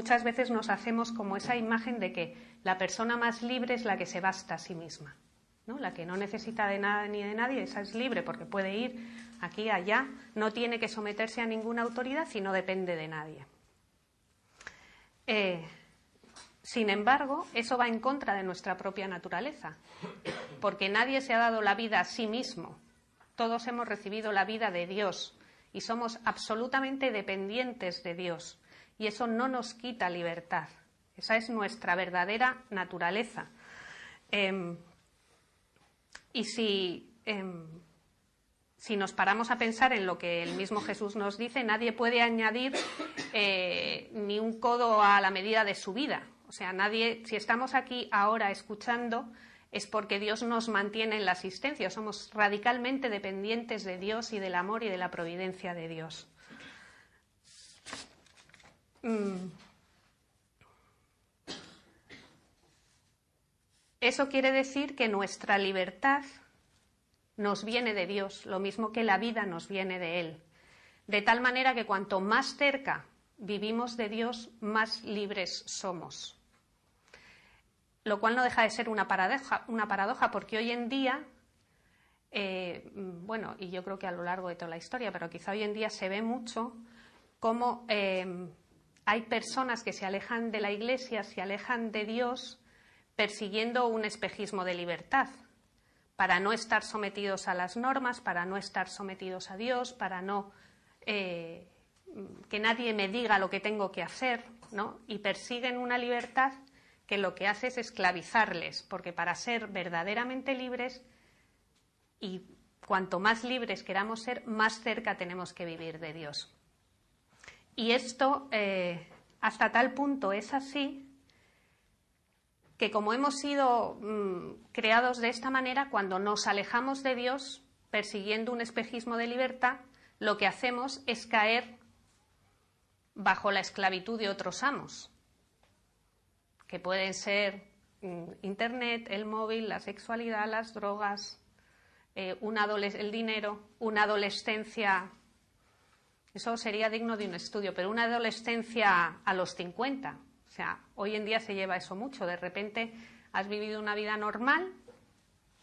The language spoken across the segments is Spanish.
muchas veces nos hacemos como esa imagen de que la persona más libre es la que se basta a sí misma, ¿no? la que no necesita de nada ni de nadie, esa es libre porque puede ir aquí, allá, no tiene que someterse a ninguna autoridad y no depende de nadie. Eh, sin embargo, eso va en contra de nuestra propia naturaleza, porque nadie se ha dado la vida a sí mismo. Todos hemos recibido la vida de Dios y somos absolutamente dependientes de Dios. Y eso no nos quita libertad. Esa es nuestra verdadera naturaleza. Em, y si, em, si, nos paramos a pensar en lo que el mismo Jesús nos dice, nadie puede añadir eh, ni un codo a la medida de su vida. O sea, nadie, si estamos aquí ahora escuchando, es porque Dios nos mantiene en la asistencia. Somos radicalmente dependientes de Dios y del amor y de la providencia de Dios. Mm. Eso quiere decir que nuestra libertad nos viene de Dios, lo mismo que la vida nos viene de Él. De tal manera que cuanto más cerca vivimos de Dios, más libres somos lo cual no deja de ser una paradoja, porque hoy en día, eh, bueno, y yo creo que a lo largo de toda la historia, pero quizá hoy en día se ve mucho cómo eh, hay personas que se alejan de la Iglesia, se alejan de Dios, persiguiendo un espejismo de libertad, para no estar sometidos a las normas, para no estar sometidos a Dios, para no eh, que nadie me diga lo que tengo que hacer, ¿no? Y persiguen una libertad que lo que hace es esclavizarles, porque para ser verdaderamente libres y cuanto más libres queramos ser, más cerca tenemos que vivir de Dios. Y esto eh, hasta tal punto es así que como hemos sido mm, creados de esta manera, cuando nos alejamos de Dios persiguiendo un espejismo de libertad, lo que hacemos es caer bajo la esclavitud de otros amos que pueden ser mm, Internet, el móvil, la sexualidad, las drogas, eh, el dinero, una adolescencia. Eso sería digno de un estudio, pero una adolescencia a los 50. O sea, hoy en día se lleva eso mucho. De repente has vivido una vida normal,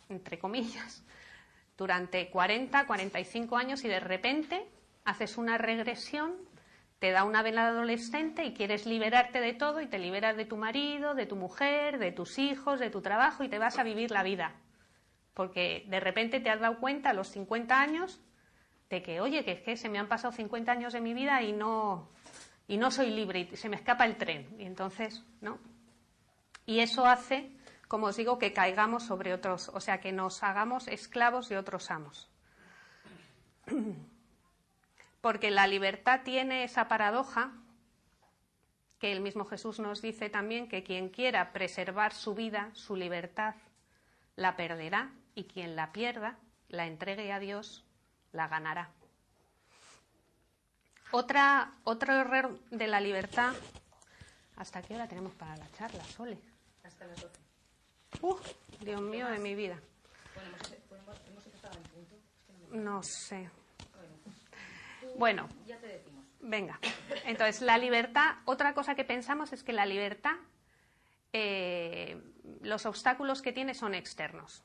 entre comillas, durante 40, 45 años y de repente haces una regresión te da una vela adolescente y quieres liberarte de todo y te liberas de tu marido, de tu mujer, de tus hijos, de tu trabajo y te vas a vivir la vida. Porque de repente te has dado cuenta a los 50 años de que, oye, que es que se me han pasado 50 años de mi vida y no, y no soy libre y se me escapa el tren. Y entonces, ¿no? Y eso hace, como os digo, que caigamos sobre otros, o sea, que nos hagamos esclavos de otros amos. porque la libertad tiene esa paradoja que el mismo Jesús nos dice también que quien quiera preservar su vida, su libertad, la perderá y quien la pierda, la entregue a Dios, la ganará. Otra, otro error de la libertad. ¿Hasta qué hora tenemos para la charla, Sole? Hasta las 12. ¡Uf! Dios mío de mi vida. Bueno, hemos, empezado en punto. no sé. Bueno, ya te decimos. Venga. Entonces, la libertad, otra cosa que pensamos es que la libertad, eh, los obstáculos que tiene son externos.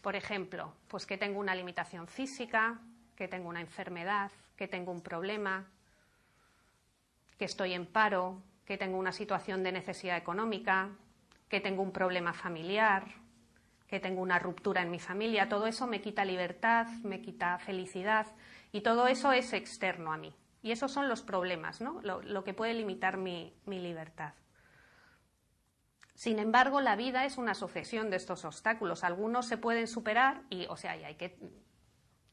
Por ejemplo, pues que tengo una limitación física, que tengo una enfermedad, que tengo un problema, que estoy en paro, que tengo una situación de necesidad económica, que tengo un problema familiar, que tengo una ruptura en mi familia, todo eso me quita libertad, me quita felicidad y todo eso es externo a mí. Y esos son los problemas, ¿no? Lo, que puede limitar mi, libertad. Sin embargo, la vida es una sucesión de estos obstáculos. Algunos se pueden superar y, o sea, hay que,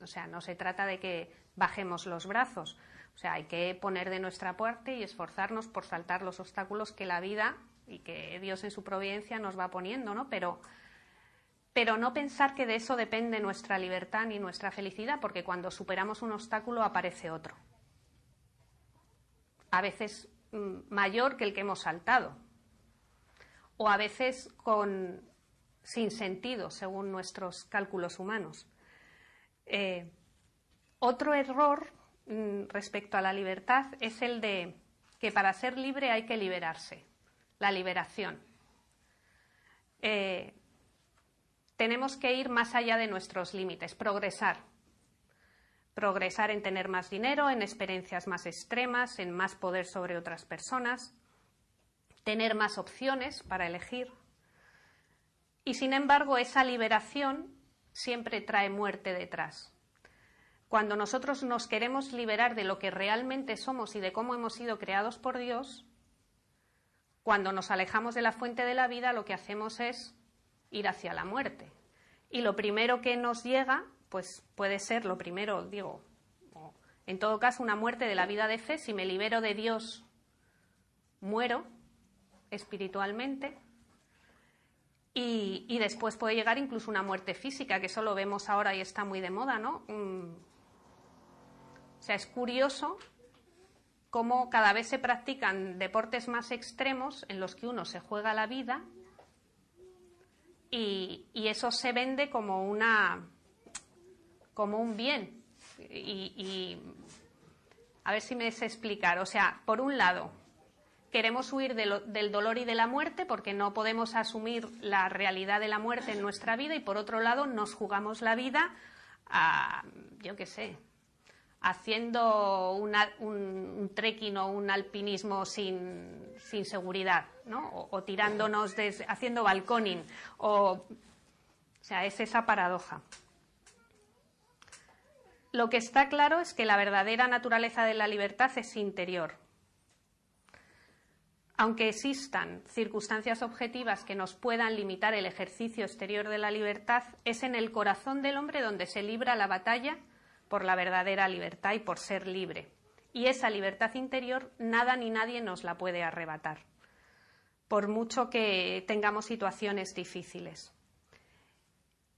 o sea, no se trata de que bajemos los brazos. O sea, hay que poner de nuestra parte y esforzarnos por saltar los obstáculos que la vida y que Dios en su providencia nos va poniendo, ¿no? Pero pero no pensar que de eso depende nuestra libertad ni nuestra felicidad, porque cuando superamos un obstáculo aparece otro. A veces mm, mayor que el que hemos saltado, o a veces con, sin sentido, según nuestros cálculos humanos. Eh, otro error mm, respecto a la libertad es el de que para ser libre hay que liberarse, la liberación. Eh, tenemos que ir más allá de nuestros límites, progresar. Progresar en tener más dinero, en experiencias más extremas, en más poder sobre otras personas, tener más opciones para elegir. Y sin embargo, esa liberación siempre trae muerte detrás. Cuando nosotros nos queremos liberar de lo que realmente somos y de cómo hemos sido creados por Dios, cuando nos alejamos de la fuente de la vida, lo que hacemos es ir hacia la muerte. Y lo primero que nos llega, pues puede ser lo primero, digo, en todo caso, una muerte de la vida de fe. Si me libero de Dios, muero espiritualmente. Y, después puede llegar incluso una muerte física, que eso lo vemos ahora y está muy de moda, ¿no? Mm. O sea, es curioso cómo cada vez se practican deportes más extremos en los que uno se juega la vida y, eso se vende como una como un bien. Y, y, a ver si me sé explicar. O sea, por un lado, queremos huir del dolor y de la muerte porque no podemos asumir la realidad de la muerte en nuestra vida y por otro lado nos jugamos la vida a, yo qué sé, haciendo un, trekking o un alpinismo sin, seguridad, ¿no? O, tirándonos, haciendo balconing, o, o sea, es esa paradoja. Lo que está claro es que la verdadera naturaleza de la libertad es interior, aunque existan circunstancias objetivas que nos puedan limitar el ejercicio exterior de la libertad, es en el corazón del hombre donde se libra la batalla por la verdadera libertad y por ser libre. Y esa libertad interior nada ni nadie nos la puede arrebatar, por mucho que tengamos situaciones difíciles.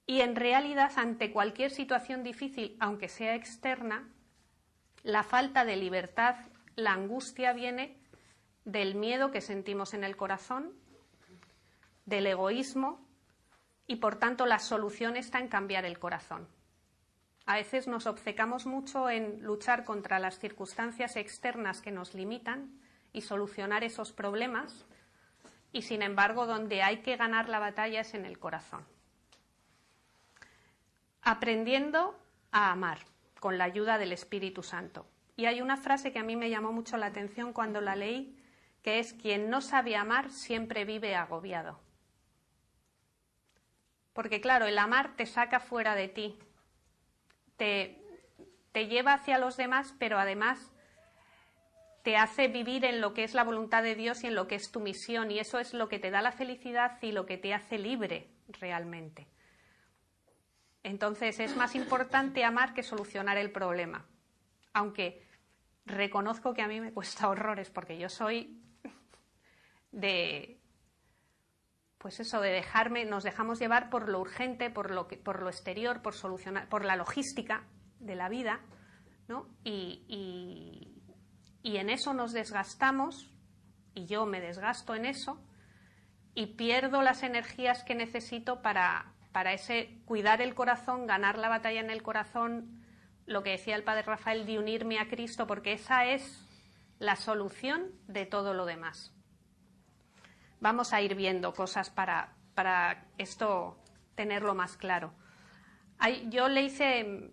Y en realidad, ante cualquier situación difícil, aunque sea externa, la falta de libertad, la angustia viene del miedo que sentimos en el corazón, del egoísmo y por tanto la solución está en cambiar el corazón. A veces nos obcecamos mucho en luchar contra las circunstancias externas que nos limitan y solucionar esos problemas y sin embargo donde hay que ganar la batalla es en el corazón. Aprendiendo a amar con la ayuda del Espíritu Santo. Y hay una frase que a mí me llamó mucho la atención cuando la leí que es quien no sabe amar siempre vive agobiado. Porque claro, el amar te saca fuera de ti, te, te lleva hacia los demás, pero además te hace vivir en lo que es la voluntad de Dios y en lo que es tu misión, y eso es lo que te da la felicidad y lo que te hace libre realmente. Entonces es más importante amar que solucionar el problema, aunque reconozco que a mí me cuesta horrores porque yo soy de pues eso, de dejarme, nos dejamos llevar por lo urgente, por lo, que, por lo exterior, por solucionar, por la logística de la vida, ¿no? Y, y, en eso nos desgastamos, y yo me desgasto en eso, y pierdo las energías que necesito para, para ese cuidar el corazón, ganar la batalla en el corazón, lo que decía el padre Rafael, de unirme a Cristo, porque esa es la solución de todo lo demás vamos a ir viendo cosas para, para esto tenerlo más claro. yo le hice,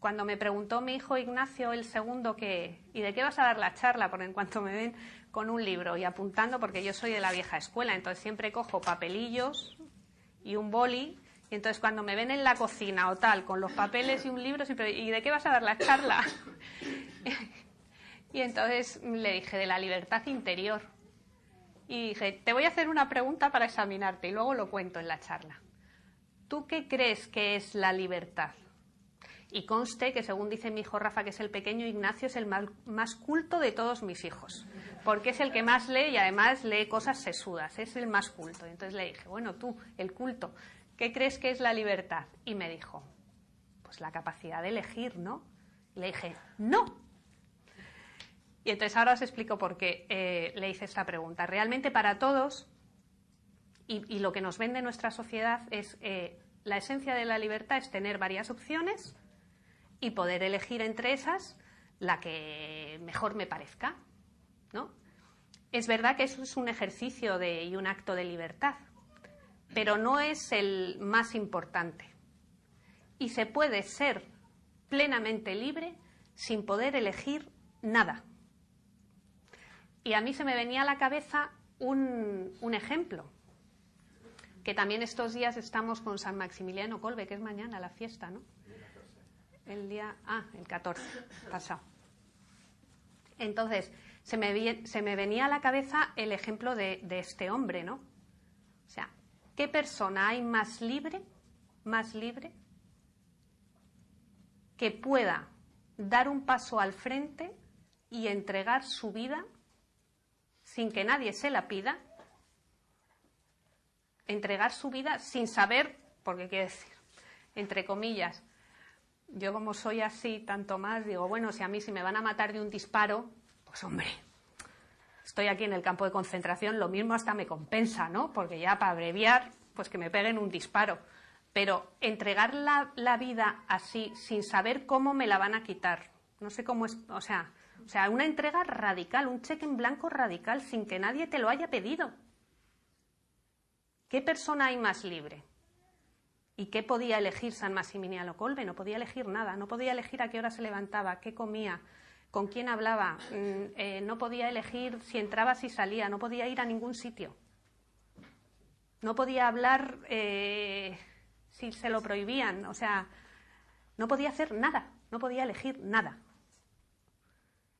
cuando me preguntó mi hijo Ignacio, el segundo, que, ¿y de qué vas a dar la charla? Porque en cuanto me ven con un libro y apuntando, porque yo soy de la vieja escuela, entonces siempre cojo papelillos y un boli, y entonces cuando me ven en la cocina o tal, con los papeles y un libro, siempre, ¿y de qué vas a dar la charla? y entonces le dije, de la libertad interior y dije, te voy a hacer una pregunta para examinarte y luego lo cuento en la charla. ¿Tú qué crees que es la libertad? Y conste que, según dice mi hijo Rafa, que es el pequeño, Ignacio es el más culto de todos mis hijos, porque es el que más lee y además lee cosas sesudas, es el más culto. Entonces le dije, bueno, tú, el culto, ¿qué crees que es la libertad? Y me dijo, pues la capacidad de elegir, ¿no? Y le dije, no, y entonces ahora os explico por qué eh, le hice esta pregunta. Realmente para todos, y, lo que nos vende nuestra sociedad es eh, la esencia de la libertad es tener varias opciones y poder elegir entre esas la que mejor me parezca. ¿no? es verdad que eso es un ejercicio de, y un acto de libertad, pero no es el más importante. Y se puede ser plenamente libre sin poder elegir nada. Y a mí se me venía a la cabeza un, ejemplo, que también estos días estamos con San Maximiliano Colbe, que es mañana la fiesta, ¿no? El día, ah, el 14, pasado. Entonces, se me, se me venía a la cabeza el ejemplo de, de este hombre, ¿no? O sea, ¿qué persona hay más libre, más libre, que pueda dar un paso al frente y entregar su vida sin que nadie se la pida, entregar su vida sin saber, porque quiere decir, entre comillas, yo como soy así tanto más, digo, bueno, si a mí si me van a matar de un disparo, pues hombre, estoy aquí en el campo de concentración, lo mismo hasta me compensa, ¿no? Porque ya para abreviar, pues que me peguen un disparo. Pero entregar la, la vida así, sin saber cómo me la van a quitar, no sé cómo es, o sea, o sea, una entrega radical, un cheque en blanco radical, sin que nadie te lo haya pedido. ¿Qué persona hay más libre? ¿Y qué podía elegir San Maximiliano Colbe? No podía elegir nada, no podía elegir a qué hora se levantaba, qué comía, con quién hablaba, mm, eh, no podía elegir si entraba, si salía, no podía ir a ningún sitio. No podía hablar eh, si se lo prohibían, o sea, no podía hacer nada, no podía elegir nada.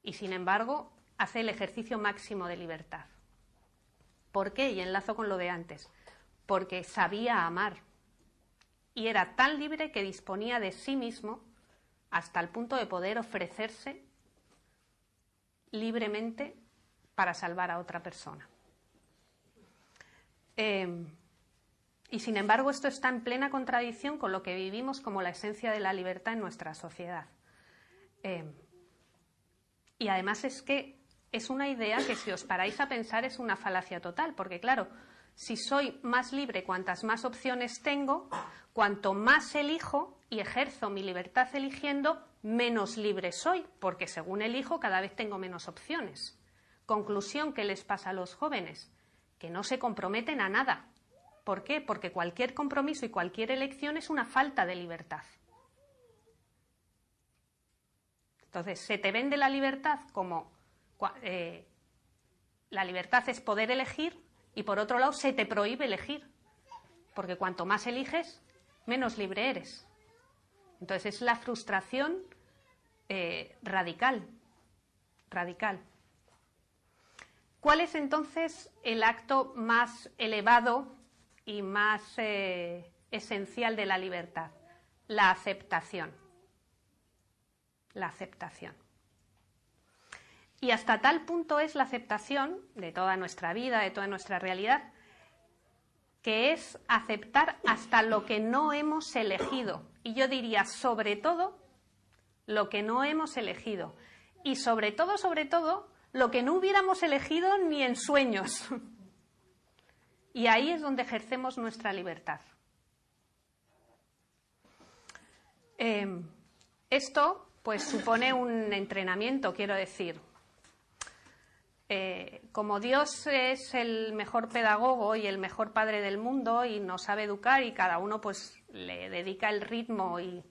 Y sin embargo, hace el ejercicio máximo de libertad. ¿Por qué? Y enlazo con lo de antes. Porque sabía amar. Y era tan libre que disponía de sí mismo hasta el punto de poder ofrecerse libremente para salvar a otra persona. Eh, y sin embargo, esto está en plena contradicción con lo que vivimos como la esencia de la libertad en nuestra sociedad. Eh, y además es que es una idea que si os paráis a pensar es una falacia total, porque claro, si soy más libre cuantas más opciones tengo, cuanto más elijo y ejerzo mi libertad eligiendo, menos libre soy, porque según elijo cada vez tengo menos opciones. Conclusión que les pasa a los jóvenes, que no se comprometen a nada. ¿Por qué? Porque cualquier compromiso y cualquier elección es una falta de libertad. Entonces, se te vende la libertad como eh, la libertad es poder elegir y por otro lado se te prohíbe elegir, porque cuanto más eliges, menos libre eres. Entonces es la frustración eh, radical, radical. ¿Cuál es entonces el acto más elevado y más eh, esencial de la libertad? La aceptación. La aceptación. Y hasta tal punto es la aceptación de toda nuestra vida, de toda nuestra realidad, que es aceptar hasta lo que no hemos elegido. Y yo diría, sobre todo, lo que no hemos elegido. Y sobre todo, sobre todo, lo que no hubiéramos elegido ni en sueños. Y ahí es donde ejercemos nuestra libertad. Em, esto, pues, supone un entrenamiento, quiero decir. Eh, como Dios es el mejor pedagogo y el mejor padre del mundo y nos sabe educar y cada uno pues le dedica el ritmo y,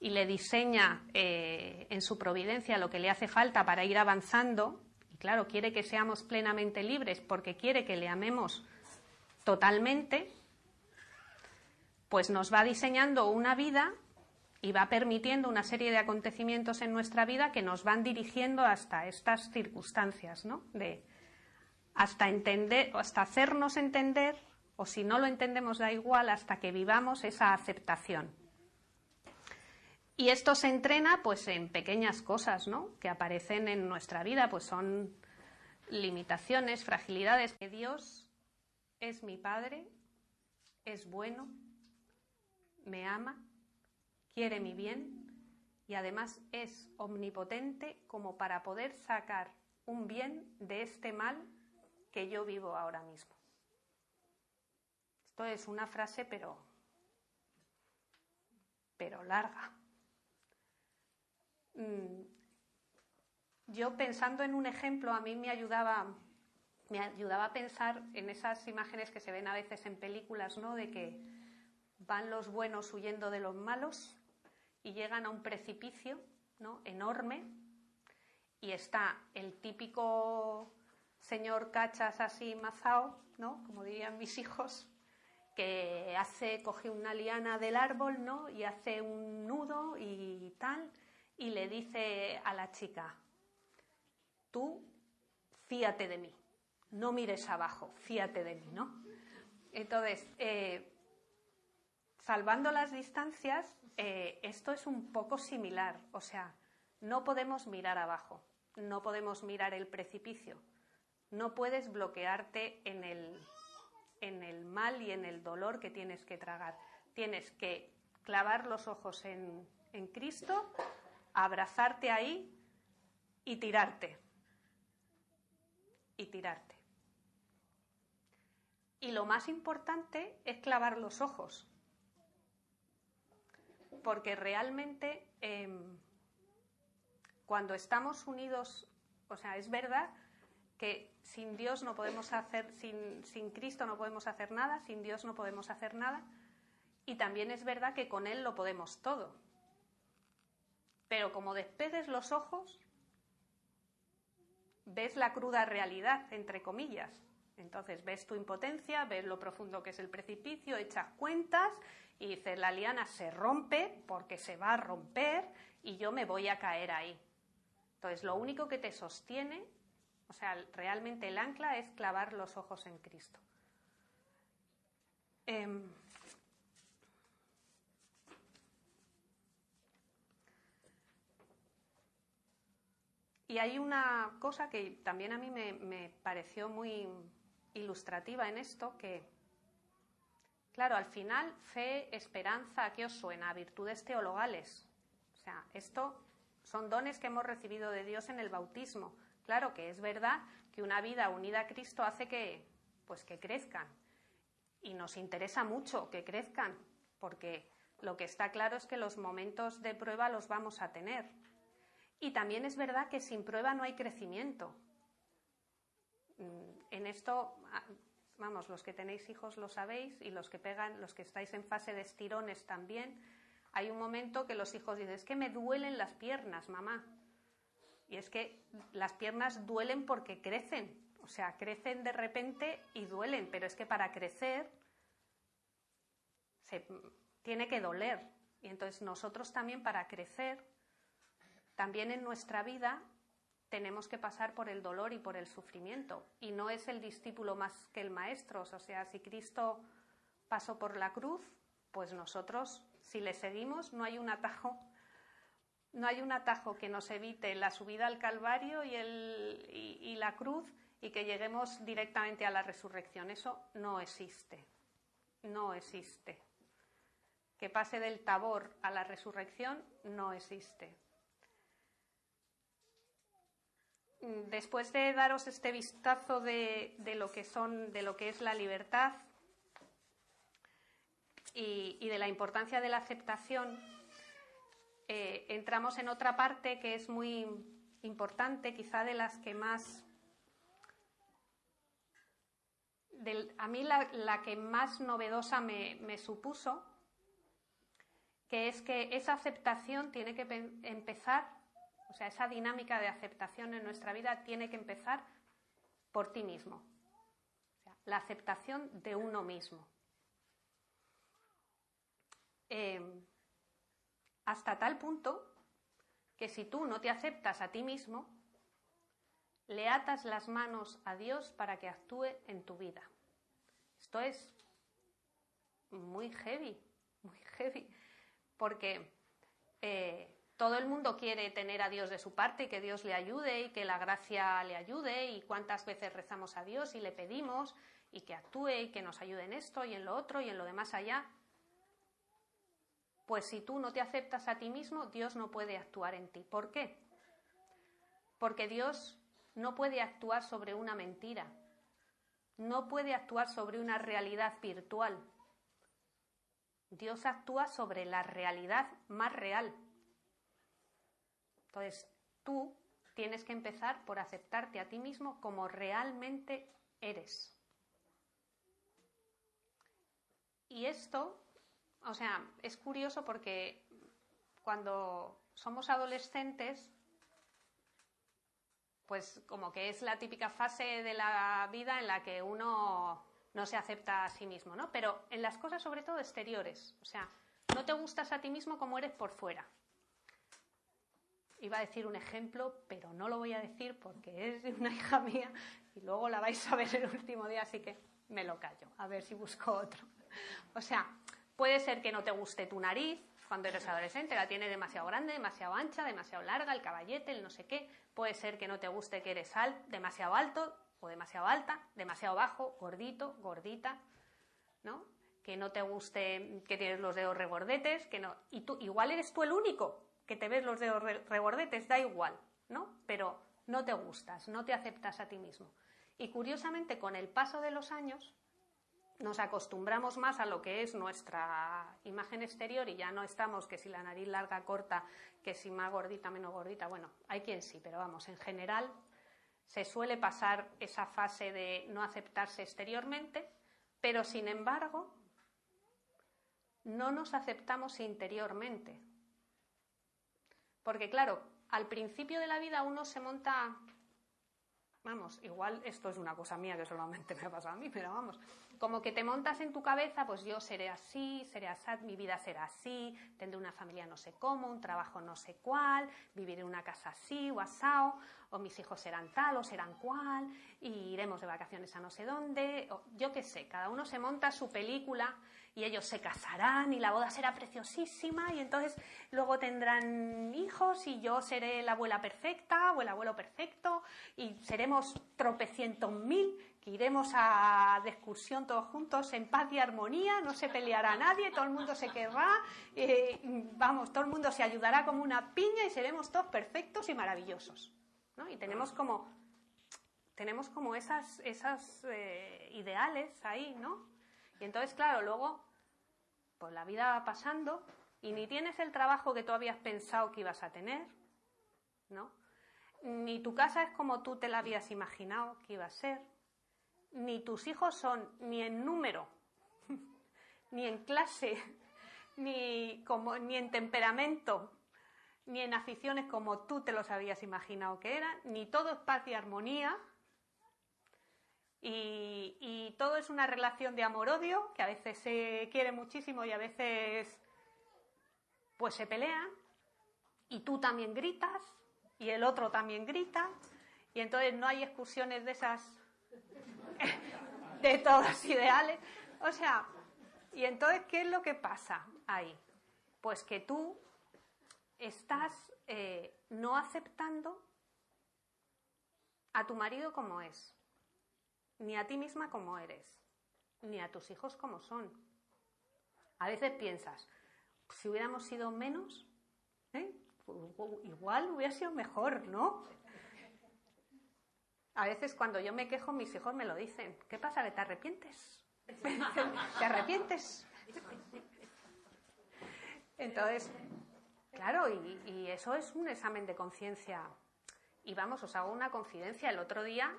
le diseña eh, en su providencia lo que le hace falta para ir avanzando, y claro, quiere que seamos plenamente libres porque quiere que le amemos totalmente, pues nos va diseñando una vida y va permitiendo una serie de acontecimientos en nuestra vida que nos van dirigiendo hasta estas circunstancias, ¿no? De hasta entender, hasta hacernos entender, o si no lo entendemos da igual, hasta que vivamos esa aceptación. Y esto se entrena pues en pequeñas cosas, ¿no? Que aparecen en nuestra vida, pues son limitaciones, fragilidades. Que Dios es mi Padre, es bueno, me ama quiere mi bien y además es omnipotente como para poder sacar un bien de este mal que yo vivo ahora mismo. Esto es una frase pero pero larga. Mm, yo pensando en un ejemplo, a mí me ayudaba me ayudaba a pensar en esas imágenes que se ven a veces en películas, ¿no? De que van los buenos huyendo de los malos y llegan a un precipicio, ¿no? Enorme y está el típico señor cachas así mazao, ¿no? Como dirían mis hijos, que hace, coge una liana del árbol, ¿no? Y hace un nudo y tal, y le dice a la chica, tú fíate de mí, no mires abajo, fíate de mí, ¿no? Entonces, eh, salvando las distancias, eh, esto es un poco similar, o sea, no podemos mirar abajo, no podemos mirar el precipicio, no puedes bloquearte en el, en el mal y en el dolor que tienes que tragar. Tienes que clavar los ojos en, en Cristo, abrazarte ahí y tirarte. Y tirarte. Y lo más importante es clavar los ojos. Porque realmente em, cuando estamos unidos, o sea, es verdad que sin Dios no podemos hacer, sin, sin Cristo no podemos hacer nada, sin Dios no podemos hacer nada, y también es verdad que con Él lo podemos todo. Pero como despegues los ojos, ves la cruda realidad, entre comillas. Entonces ves tu impotencia, ves lo profundo que es el precipicio, echas cuentas y dices, la liana se rompe porque se va a romper y yo me voy a caer ahí. Entonces lo único que te sostiene o sea, realmente el ancla es clavar los ojos en Cristo. Em, y hay una cosa que también a mí me, me pareció muy ilustrativa en esto, que, claro, al final, fe, esperanza, ¿a qué os suena? Virtudes teologales. O sea, esto son dones que hemos recibido de Dios en el bautismo Claro que es verdad que una vida unida a Cristo hace que, pues que crezcan. Y nos interesa mucho que crezcan, porque lo que está claro es que los momentos de prueba los vamos a tener. Y también es verdad que sin prueba no hay crecimiento. Mm, en esto, ah, vamos, los que tenéis hijos lo sabéis y los que pegan, los que estáis en fase de estirones también. Hay un momento que los hijos dicen, es que me duelen las piernas, mamá. Y es que las piernas duelen porque crecen, o sea, crecen de repente y duelen, pero es que para crecer se tiene que doler. Y entonces nosotros también para crecer, también en nuestra vida tenemos que pasar por el dolor y por el sufrimiento. Y no es el discípulo más que el maestro. O sea, si Cristo pasó por la cruz, pues nosotros, si le seguimos, no hay un atajo no hay un atajo que nos evite la subida al Calvario y, y, la cruz y que lleguemos directamente a la resurrección. Eso no existe. No existe. Que pase del tabor a la resurrección no existe. Después de daros este vistazo de, de lo que son, de lo que es la libertad y, de la importancia de la aceptación, eh, entramos en otra parte que es muy importante, quizá de las que más... a mí la, que más novedosa me, supuso, que es que esa aceptación tiene que empezar, sea, esa dinámica de aceptación en nuestra vida tiene que empezar por ti mismo. la aceptación de uno mismo. Eh, hasta tal punto que si tú no te aceptas a ti mismo, le atas las manos a Dios para que actúe en tu vida. Esto es muy heavy, muy heavy, porque eh, todo el mundo quiere tener a Dios de su parte y que Dios le ayude y que la gracia le ayude y cuántas veces rezamos a Dios y le pedimos y que actúe y que nos ayude en esto y en lo otro y en lo demás allá. Pues si tú no te aceptas a ti mismo, Dios no puede actuar en ti. ¿Por qué? Porque Dios no puede actuar sobre una mentira, no puede actuar sobre una realidad virtual. Dios actúa sobre la realidad más real. Entonces, tú tienes que empezar por aceptarte a ti mismo como realmente eres. Y esto, o sea, es curioso porque cuando somos adolescentes, pues como que es la típica fase de la vida en la que uno no se acepta a sí mismo, ¿no? Pero en las cosas sobre todo exteriores, o sea, no te gustas a ti mismo como eres por fuera. Iba a decir un ejemplo, pero no lo voy a decir porque es de una hija mía y luego la vais a ver el último día, así que me lo callo, a ver si busco otro. O sea, puede ser que no te guste tu nariz cuando eres adolescente, la tienes demasiado grande, demasiado ancha, demasiado larga, el caballete, el no sé qué. Puede ser que no te guste que eres demasiado alto o demasiado alta, demasiado bajo, gordito, gordita, ¿no? Que no te guste que tienes los dedos regordetes, que no. Y tú, igual eres tú el único que te ves los dedos regordetes, da igual, ¿no? Pero no te gustas, no te aceptas a ti mismo. Y curiosamente, con el paso de los años, nos acostumbramos más a lo que es nuestra imagen exterior y ya no estamos que si la nariz larga, corta, que si más gordita, menos gordita. Bueno, hay quien sí, pero vamos, en general se suele pasar esa fase de no aceptarse exteriormente, pero sin embargo no nos aceptamos interiormente. Porque claro, al principio de la vida uno se monta Vamos, igual esto es una cosa mía que solamente me ha pasado a mí, pero vamos, como que te montas en tu cabeza, pues yo seré así, seré así, mi vida será así, tendré una familia no sé cómo, un trabajo no sé cuál, vivir en una casa así o asao, o mis hijos serán tal o serán cual, y iremos de vacaciones a no sé dónde, yo qué sé, cada uno se monta su película y ellos se casarán y la boda será preciosísima y entonces luego tendrán hijos y yo seré la abuela perfecta o el abuelo perfecto y seremos tropecientos mil que iremos a de excursión todos juntos en paz y armonía, no se peleará nadie, todo el mundo se querrá, eh, vamos, todo el mundo se ayudará como una piña y seremos todos perfectos y maravillosos. ¿no? Y tenemos como, tenemos como esas, esas eh, ideales ahí, ¿no? Y entonces, claro, luego pues la vida va pasando y ni tienes el trabajo que tú habías pensado que ibas a tener, ¿no? Ni tu casa es como tú te la habías imaginado que iba a ser, ni tus hijos son ni en número, ni en clase, ni, como, ni en temperamento, ni en aficiones como tú te los habías imaginado que eran, ni todo es paz y armonía, y, todo es una relación de amor-odio, que a veces se quiere muchísimo y a veces pues se pelean, y tú también gritas, y el otro también grita, y entonces no hay excursiones de esas, de todos ideales. O sea, y entonces, ¿qué es lo que pasa ahí? Pues que tú estás eh, no aceptando a tu marido como es ni a ti misma como eres, ni a tus hijos como son. A veces piensas, si hubiéramos sido menos, ¿eh? igual hubiera sido mejor, ¿no? A veces cuando yo me quejo, mis hijos me lo dicen. ¿Qué pasa? ¿Que te arrepientes? ¿Te arrepientes? Entonces, claro, y, y, eso es un examen de conciencia. Y vamos, os hago una confidencia. El otro día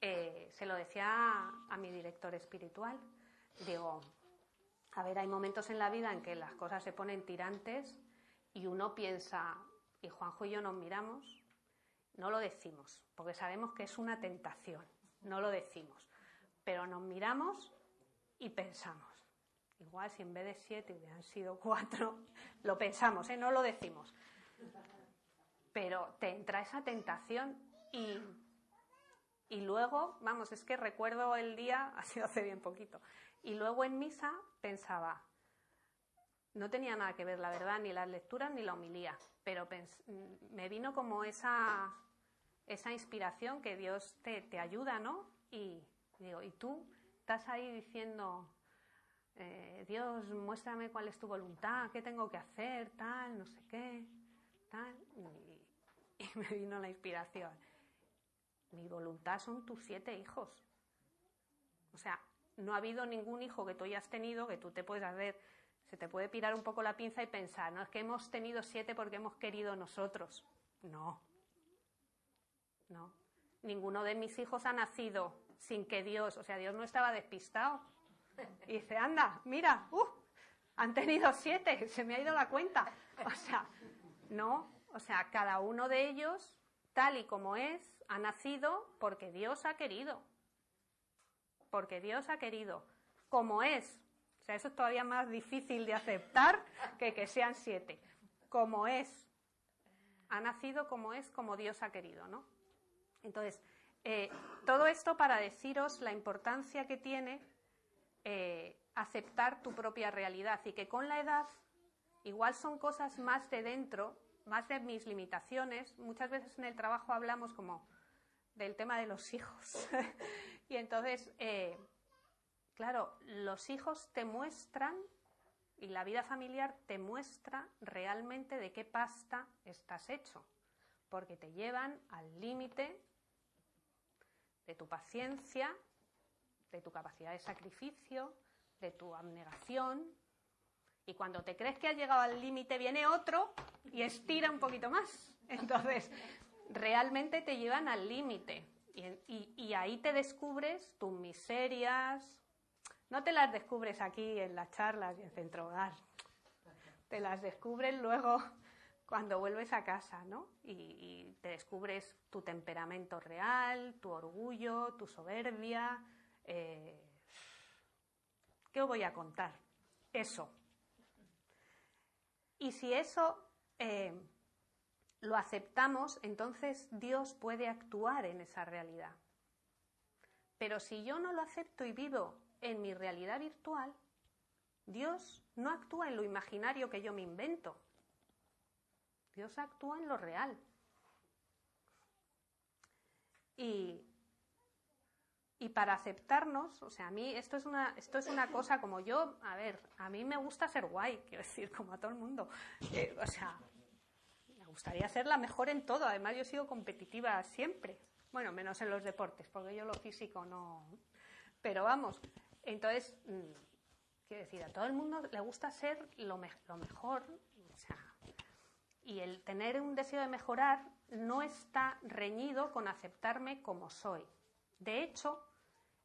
eh, se lo decía a, mi director espiritual. Digo, a ver, hay momentos en la vida en que las cosas se ponen tirantes y uno piensa, y Juanjo y yo nos miramos, no lo decimos, porque sabemos que es una tentación, no lo decimos, pero nos miramos y pensamos. Igual si en vez de siete hubieran sido cuatro, lo pensamos, ¿eh? no lo decimos. Pero te entra esa tentación y y luego, vamos, es que recuerdo el día, ha sido hace bien poquito, y luego en misa pensaba, no tenía nada que ver, la verdad, ni las lecturas ni la homilía, pero me vino como esa, esa inspiración que Dios te, te ayuda, ¿no? Y digo, y tú estás ahí diciendo, eh, Dios, muéstrame cuál es tu voluntad, qué tengo que hacer, tal, no sé qué, tal, y me vino la inspiración mi voluntad son tus siete hijos. O sea, no ha habido ningún hijo que tú hayas tenido que tú te puedas ver, se te puede pirar un poco la pinza y pensar, no es que hemos tenido siete porque hemos querido nosotros. No. No. ninguno de mis hijos ha nacido sin que Dios, o sea, Dios no estaba despistado. Y dice, anda, mira, uh, han tenido siete, se me ha ido la cuenta. O sea, no, o sea, cada uno de ellos, tal y como es, ha nacido porque Dios ha querido. Porque Dios ha querido. Como es. O sea, eso es todavía más difícil de aceptar que que sean siete. Como es. Ha nacido como es, como Dios ha querido, ¿no? Entonces, eh, todo esto para deciros la importancia que tiene eh, aceptar tu propia realidad y que con la edad igual son cosas más de dentro, más de mis limitaciones. Muchas veces en el trabajo hablamos como del tema de los hijos. y entonces, eh, claro, los hijos te muestran y la vida familiar te muestra realmente de qué pasta estás hecho, porque te llevan al límite de tu paciencia, de tu capacidad de sacrificio, de tu abnegación. Y cuando te crees que has llegado al límite, viene otro y estira un poquito más. Entonces, realmente te llevan al límite. Y, ahí te descubres tus miserias. No te las descubres aquí en las charlas y en centro hogar. Te las descubres luego cuando vuelves a casa, ¿no? Y, te descubres tu temperamento real, tu orgullo, tu soberbia. Eh, ¿Qué os voy a contar? Eso. Y si eso eh, lo aceptamos, entonces Dios puede actuar en esa realidad. Pero si yo no lo acepto y vivo en mi realidad virtual, Dios no actúa en lo imaginario que yo me invento. Dios actúa en lo real. Y, y para aceptarnos, o sea, a mí esto es una esto es una cosa como yo, a ver, a mí me gusta ser guay, quiero decir, como a todo el mundo. Eh, o sea, gustaría ser la mejor en todo. Además, yo he sido competitiva siempre. Bueno, menos en los deportes, porque yo lo físico no. Pero vamos, entonces, mm, quiero decir, a todo el mundo le gusta ser lo, mejor. Y el tener un deseo de mejorar no está reñido con aceptarme como soy. De hecho,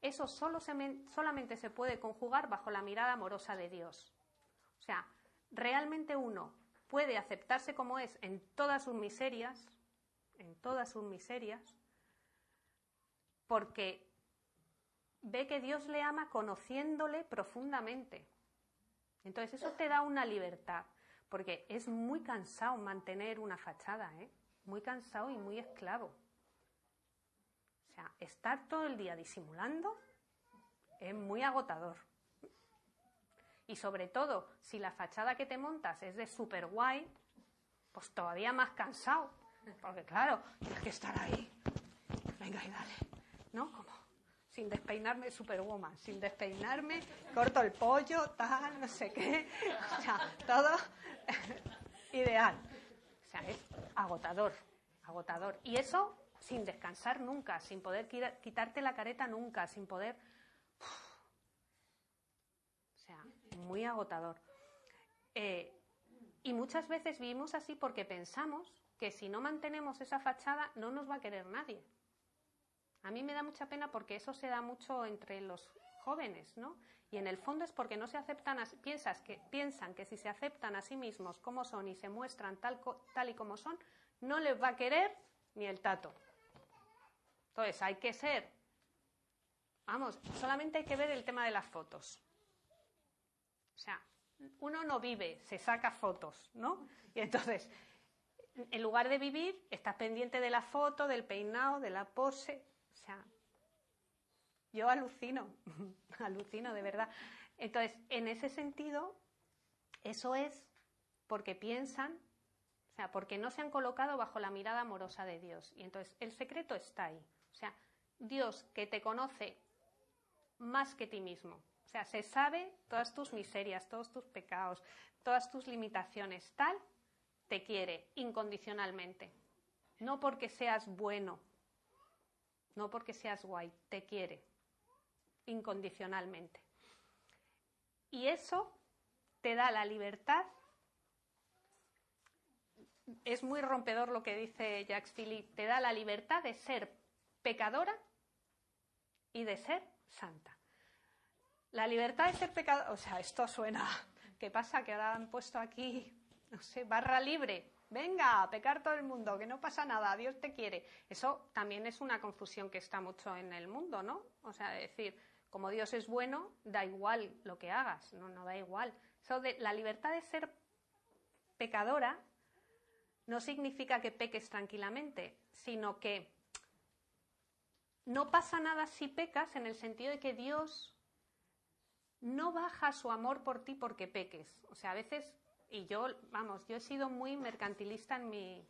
eso solo solamente se puede conjugar bajo la mirada amorosa de Dios. O sea, realmente uno puede aceptarse como es en todas sus miserias, en todas sus miserias, porque ve que Dios le ama conociéndole profundamente. Entonces eso te da una libertad porque es muy cansado mantener una fachada, ¿eh? muy cansado y muy esclavo. O sea, estar todo el día disimulando es muy agotador. Y sobre todo, si la fachada que te montas es de super guay, pues todavía más cansado. Porque claro, tienes que estar ahí. Venga y dale. ¿No? Como sin despeinarme superwoman, sin despeinarme, corto el pollo, tal, no sé qué, o sea, todo ideal. O sea, es agotador, agotador. Y eso sin descansar nunca, sin poder quitarte la careta nunca, sin poder... O sea, muy agotador. Eh, y muchas veces vivimos así porque pensamos que si no mantenemos esa fachada no nos va a querer nadie. A mí me da mucha pena porque eso se da mucho entre los jóvenes, ¿no? Y en el fondo es porque no se aceptan, piensas que, piensan que si se aceptan a sí mismos como son y se muestran tal, tal y como son, no les va a querer ni el tato. Entonces hay que ser, vamos, solamente hay que ver el tema de las fotos. O sea, uno no vive, se saca fotos, ¿no? Y entonces, en lugar de vivir, estás pendiente de la foto, del peinado, de la pose, o sea, yo alucino, alucino de verdad. Entonces, en ese sentido, eso es porque piensan, o sea, porque no se han colocado bajo la mirada amorosa de Dios. Y entonces, el secreto está ahí. O sea, Dios que te conoce más que ti mismo. Sea, se sabe todas tus miserias, todos tus pecados, todas tus limitaciones. Tal, te quiere incondicionalmente. No porque seas bueno, no porque seas guay, te quiere incondicionalmente. Y eso te da la libertad. Es muy rompedor lo que dice Jacques Philippe, te da la libertad de ser pecadora y de ser santa. La libertad de ser pecadora, o sea, esto suena, ¿qué pasa? Que ahora han puesto aquí, no sé, barra libre. Venga, a pecar todo el mundo, que no pasa nada, Dios te quiere. Eso también es una confusión que está mucho en el mundo, ¿no? O sea, decir, como Dios es bueno, da igual lo que hagas, no, no da igual. Eso de la libertad de ser pecadora no significa que peques tranquilamente, sino que no pasa nada si pecas en el sentido de que Dios no baja su amor por ti porque peques. O sea, a veces, y yo, vamos, yo he sido muy mercantilista en mi,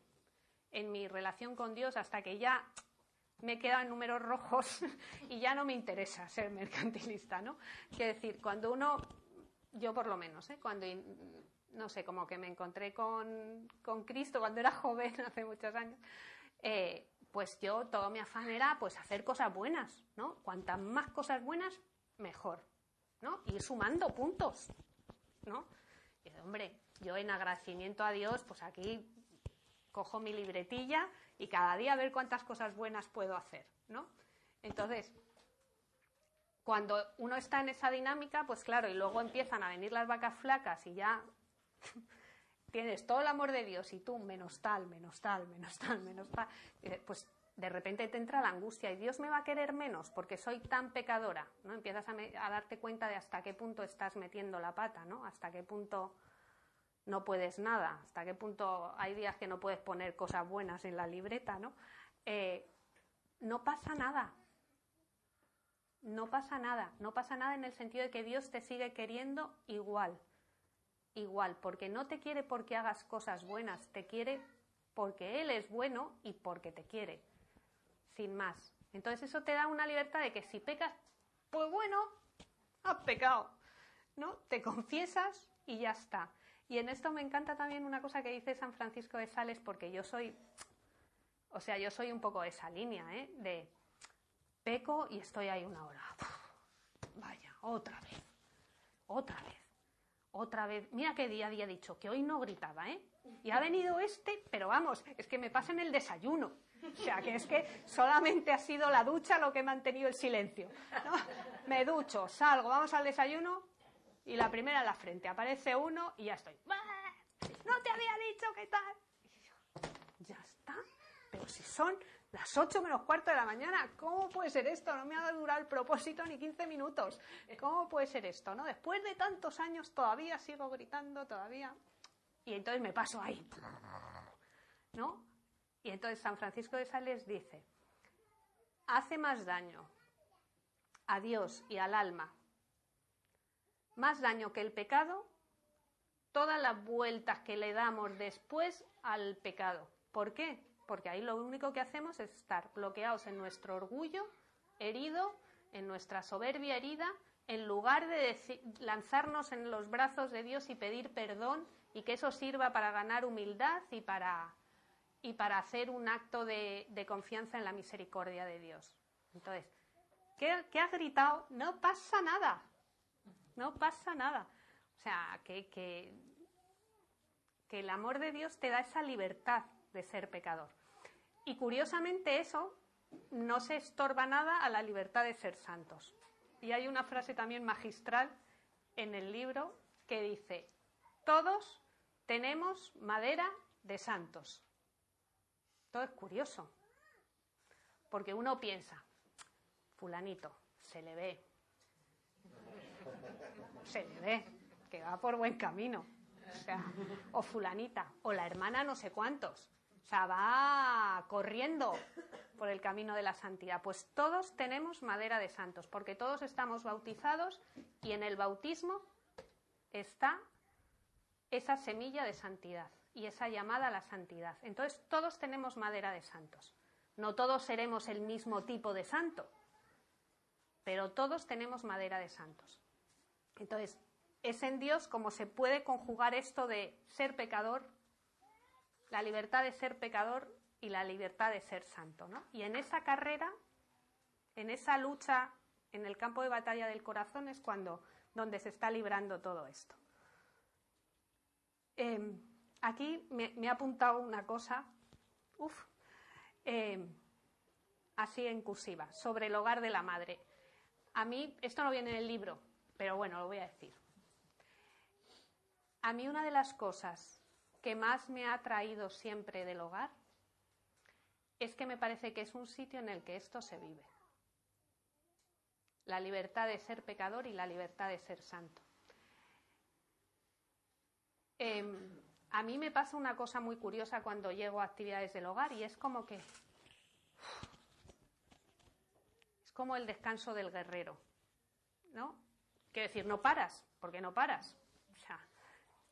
en mi relación con Dios hasta que ya me quedan números rojos y ya no me interesa ser mercantilista, ¿no? Quiero decir, cuando uno, yo por lo menos, ¿eh? cuando no sé, como que me encontré con, Cristo cuando era joven, hace muchos años, eh, pues yo, todo mi afán era pues hacer cosas buenas, ¿no? Cuantas más cosas buenas, mejor, ¿no? Ir sumando puntos, ¿no? Y hombre, yo en agradecimiento a Dios, pues aquí cojo mi libretilla y cada día a ver cuántas cosas buenas puedo hacer, ¿no? Entonces, cuando uno está en esa dinámica, pues claro, y luego empiezan a venir las vacas flacas y ya tienes todo el amor de Dios y tú menos tal, menos tal, menos tal, menos tal, pues de repente te entra la angustia y Dios me va a querer menos porque soy tan pecadora, ¿no? Empiezas a, darte cuenta de hasta qué punto estás metiendo la pata, ¿no? Hasta qué punto no puedes nada, hasta qué punto hay días que no puedes poner cosas buenas en la libreta, ¿no? Eh, no pasa nada. No pasa nada. No pasa nada en el sentido de que Dios te sigue queriendo igual igual, porque no te quiere porque hagas cosas buenas, te quiere porque Él es bueno y porque te quiere, sin más. Entonces eso te da una libertad de que si pecas, pues bueno, has pecado, ¿no? Te confiesas y ya está. Y en esto me encanta también una cosa que dice San Francisco de Sales, porque yo soy, o sea, yo soy un poco esa línea, ¿eh? De peco y estoy ahí una hora. Vaya, otra vez, otra vez otra vez, mira qué día había dicho, que hoy no gritaba, ¿eh? Y ha venido este, pero vamos, es que me pasa en el desayuno. O sea, que es que solamente ha sido la ducha lo que ha mantenido el silencio. Me ducho, salgo, vamos al desayuno y la primera en la frente. Aparece uno y ya estoy. No te había dicho qué tal. ya está. Pero si son las 8 menos cuarto de la mañana, ¿cómo puede ser esto? No me ha durado el propósito ni 15 minutos. ¿Cómo puede ser esto? ¿No? Después de tantos años todavía sigo gritando, todavía. Y entonces me paso ahí. ¿No? Y entonces San Francisco de Sales dice, hace más daño a Dios y al alma, más daño que el pecado, todas las vueltas que le damos después al pecado. ¿Por qué? porque ahí lo único que hacemos es estar bloqueados en nuestro orgullo herido, en nuestra soberbia herida, en lugar de lanzarnos en los brazos de Dios y pedir perdón y que eso sirva para ganar humildad y para, y para hacer un acto de, confianza en la misericordia de Dios. Entonces, ¿qué, ¿qué, has gritado? No pasa nada, no pasa nada. O sea, que el amor de Dios te da esa libertad de ser pecador. Y curiosamente eso no se estorba nada a la libertad de ser santos. Y hay una frase también magistral en el libro que dice, todos tenemos madera de santos. Todo es curioso, porque uno piensa, fulanito, se le ve, se le ve, que va por buen camino, o, sea, o fulanita, o la hermana no sé cuántos, o sea, va corriendo por el camino de la santidad. Pues todos tenemos madera de santos, porque todos estamos bautizados y en el bautismo está esa semilla de santidad y esa llamada a la santidad. Entonces, todos tenemos madera de santos. No todos seremos el mismo tipo de santo, pero todos tenemos madera de santos. Entonces, es en Dios como se puede conjugar esto de ser pecador la libertad de ser pecador y la libertad de ser santo. ¿no? Y en esa carrera, en esa lucha, en el campo de batalla del corazón es cuando donde se está librando todo esto. Em, aquí me, ha apuntado una cosa. Uf. Em, así en cursiva, sobre el hogar de la madre. A mí, esto no viene en el libro, pero bueno, lo voy a decir. A mí una de las cosas que más me ha atraído siempre del hogar es que me parece que es un sitio en el que esto se vive. La libertad de ser pecador y la libertad de ser santo. Em, a mí me pasa una cosa muy curiosa cuando llego a actividades del hogar y es como que es como el descanso del guerrero, ¿no? Quiero decir, no paras, porque no paras. O sea,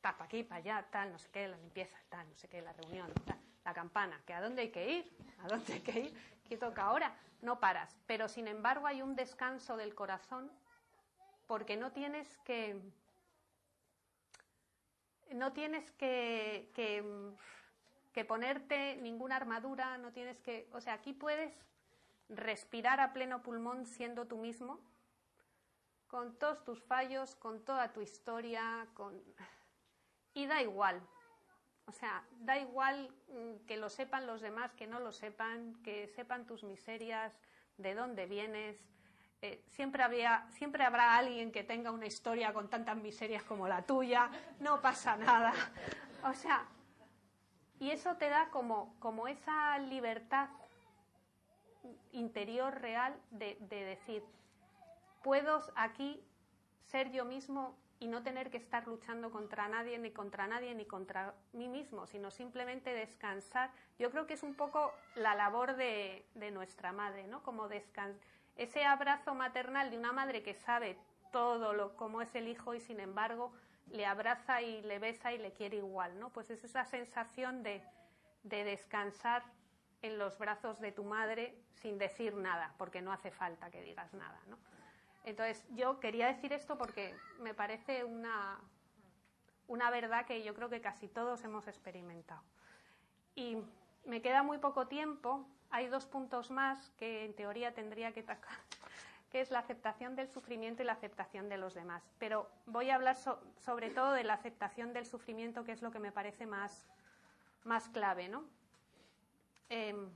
para aquí, para allá, tal, no sé qué, la limpieza, tal, no sé qué, la reunión, tal, la campana, que a dónde hay que ir, a dónde hay que ir, qué toca ahora, no paras. Pero sin embargo hay un descanso del corazón porque no tienes que no tienes que, que, que ponerte ninguna armadura, no tienes que, o sea, aquí puedes respirar a pleno pulmón siendo tú mismo, con todos tus fallos, con toda tu historia, con y da igual. O sea, da igual mm, que lo sepan los demás, que no lo sepan, que sepan tus miserias, de dónde vienes. Eh, siempre, había, siempre habrá alguien que tenga una historia con tantas miserias como la tuya, no pasa nada. O sea, y eso te da como, como esa libertad interior real de, de decir, puedo aquí ser yo mismo y no tener que estar luchando contra nadie, ni contra nadie, ni contra mí mismo, sino simplemente descansar. Yo creo que es un poco la labor de, nuestra madre, ¿no? Como ese abrazo maternal de una madre que sabe todo lo cómo es el hijo y sin embargo le abraza y le besa y le quiere igual, ¿no? Pues es esa sensación de, de descansar en los brazos de tu madre sin decir nada, porque no hace falta que digas nada, ¿no? Entonces, yo quería decir esto porque me parece una, una verdad que yo creo que casi todos hemos experimentado. Y me queda muy poco tiempo. Hay dos puntos más que en teoría tendría que tocar, que es la aceptación del sufrimiento y la aceptación de los demás. Pero voy a hablar sobre todo de la aceptación del sufrimiento, que es lo que me parece más, más clave, ¿no? Em,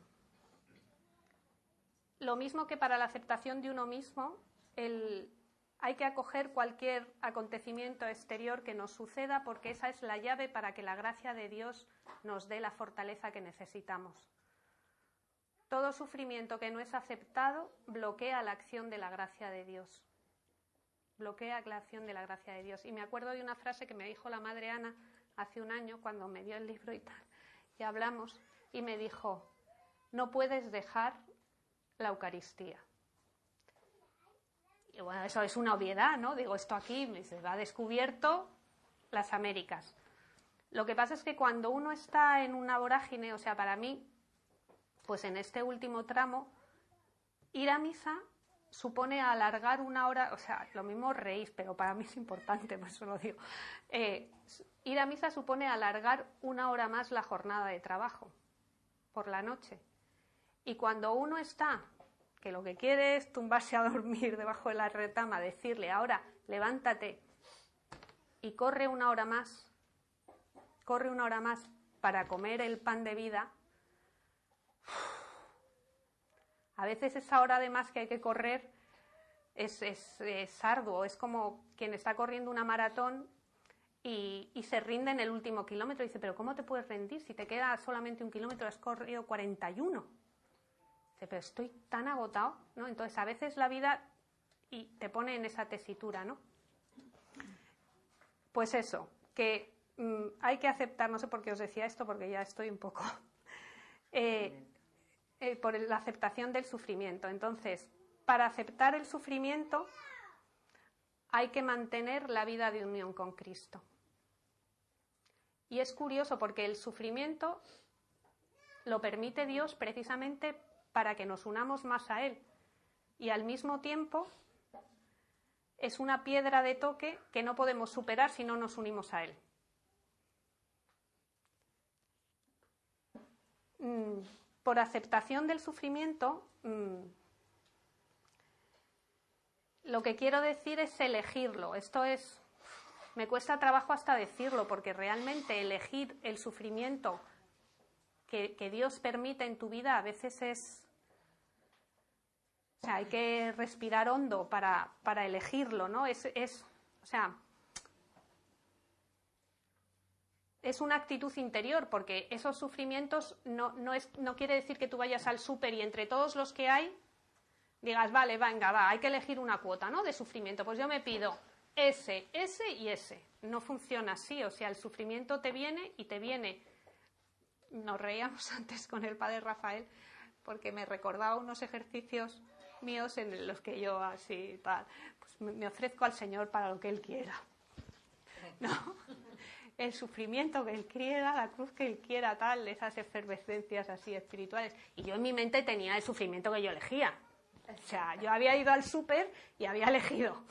lo mismo que para la aceptación de uno mismo, hay que acoger cualquier acontecimiento exterior que nos suceda porque esa es la llave para que la gracia de Dios nos dé la fortaleza que necesitamos. Todo sufrimiento que no es aceptado bloquea la acción de la gracia de Dios. Bloquea la acción de la gracia de Dios. Y me acuerdo de una frase que me dijo la madre Ana hace un año cuando me dio el libro y tal. Y hablamos y me dijo, no puedes dejar la Eucaristía. Y bueno, eso es una obviedad, ¿no? Digo, esto aquí se va descubierto las Américas. Lo que pasa es que cuando uno está en una vorágine, o sea, para mí, pues en este último tramo, ir a misa supone alargar una hora, o sea, lo mismo reís, pero para mí es importante, por eso lo digo. Eh, ir a misa supone alargar una hora más la jornada de trabajo por la noche. Y cuando uno está que lo que quiere es tumbarse a dormir debajo de la retama, decirle, ahora levántate y corre una hora más, corre una hora más para comer el pan de vida, a veces esa hora de más que hay que correr es, es, arduo, es como quien está corriendo una maratón y, se rinde en el último kilómetro. Dice, pero ¿cómo te puedes rendir si te queda solamente un kilómetro? Has corrido 41 pero estoy tan agotado, ¿no? Entonces, a veces la vida y te pone en esa tesitura, ¿no? Pues eso, que mm, hay que aceptar, no sé por qué os decía esto, porque ya estoy un poco. Eh, eh, por la aceptación del sufrimiento. Entonces, para aceptar el sufrimiento hay que mantener la vida de unión con Cristo. Y es curioso porque el sufrimiento lo permite Dios precisamente para que nos unamos más a Él. Y al mismo tiempo es una piedra de toque que no podemos superar si no nos unimos a Él. Mm, por aceptación del sufrimiento, mm, lo que quiero decir es elegirlo. Esto es, me cuesta trabajo hasta decirlo, porque realmente elegir el sufrimiento que, Dios permite en tu vida a veces es, O sea, hay que respirar hondo para, para elegirlo, ¿no? Es, es, o sea, es una actitud interior, porque esos sufrimientos no, no, es, no quiere decir que tú vayas al súper y entre todos los que hay digas, vale, venga, va, hay que elegir una cuota, ¿no? De sufrimiento. Pues yo me pido ese, ese y ese. No funciona así, o sea, el sufrimiento te viene y te viene. Nos reíamos antes con el padre Rafael porque me recordaba unos ejercicios míos en los que yo así tal, pues me ofrezco al Señor para lo que Él quiera. ¿No? El sufrimiento que Él quiera, la cruz que Él quiera, tal, esas efervescencias así espirituales. Y yo en mi mente tenía el sufrimiento que yo elegía. O sea, yo había ido al súper y había elegido.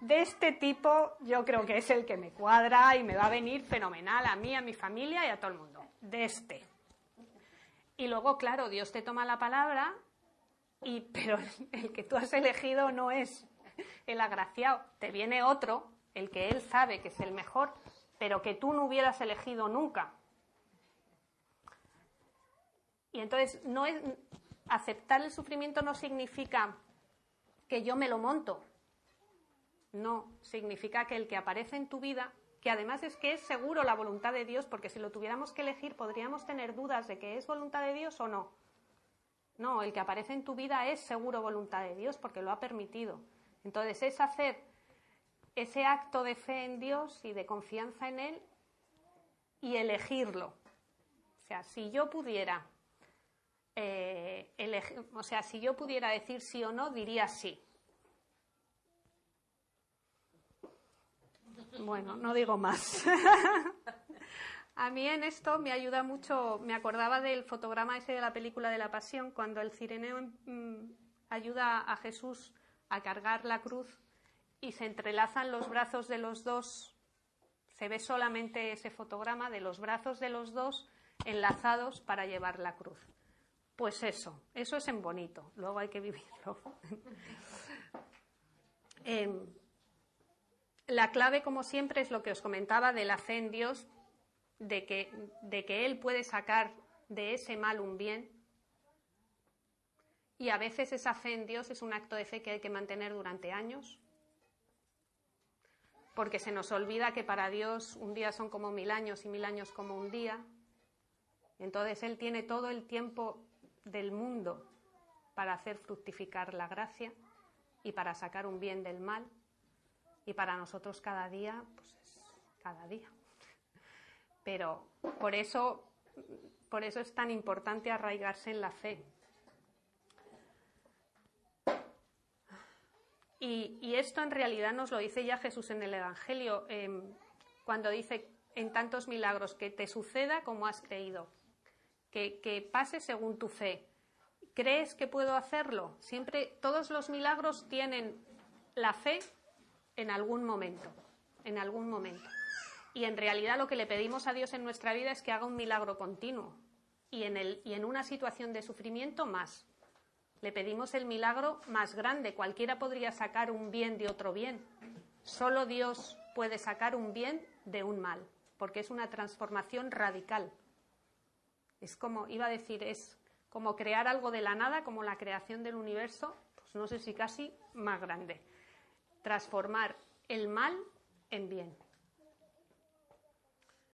De este tipo yo creo que es el que me cuadra y me va a venir fenomenal a mí, a mi familia y a todo el mundo. De este. Y luego, claro, Dios te toma la palabra, y, pero el que tú has elegido no es el agraciado. Te viene otro, el que él sabe que es el mejor, pero que tú no hubieras elegido nunca. Y entonces, no es, aceptar el sufrimiento no significa que yo me lo monto. No, significa que el que aparece en tu vida, que además es que es seguro la voluntad de Dios, porque si lo tuviéramos que elegir podríamos tener dudas de que es voluntad de Dios o no. No, el que aparece en tu vida es seguro voluntad de Dios porque lo ha permitido. Entonces es hacer ese acto de fe en Dios y de confianza en Él y elegirlo. O sea, si yo pudiera eh, o sea, si yo pudiera decir sí o no, diría sí. Bueno, no digo más. A mí en esto me ayuda mucho, me acordaba del fotograma ese de la película de la Pasión, cuando el cireneo mm, ayuda a Jesús a cargar la cruz y se entrelazan los brazos de los dos, se ve solamente ese fotograma de los brazos de los dos enlazados para llevar la cruz. Pues eso, eso es en bonito, luego hay que vivirlo. Em, la clave, como siempre, es lo que os comentaba de la fe en Dios, de que, de que Él puede sacar de ese mal un bien. Y a veces esa fe en Dios es un acto de fe que hay que mantener durante años, porque se nos olvida que para Dios un día son como mil años y mil años como un día. Entonces Él tiene todo el tiempo del mundo para hacer fructificar la gracia y para sacar un bien del mal. Y para nosotros cada día, pues es cada día. Pero por eso, por eso es tan importante arraigarse en la fe. Y, esto en realidad nos lo dice ya Jesús en el Evangelio, em, cuando dice en tantos milagros que te suceda como has creído que, pase según tu fe. ¿Crees que puedo hacerlo? Siempre, todos los milagros tienen la fe en algún momento, en algún momento. Y en realidad lo que le pedimos a Dios en nuestra vida es que haga un milagro continuo. Y en, y en una situación de sufrimiento más. Le pedimos el milagro más grande. Cualquiera podría sacar un bien de otro bien. Solo Dios puede sacar un bien de un mal, porque es una transformación radical. Es como, iba a decir, es como crear algo de la nada, como la creación del universo, pues no sé si casi más grande. Transformar el mal en bien.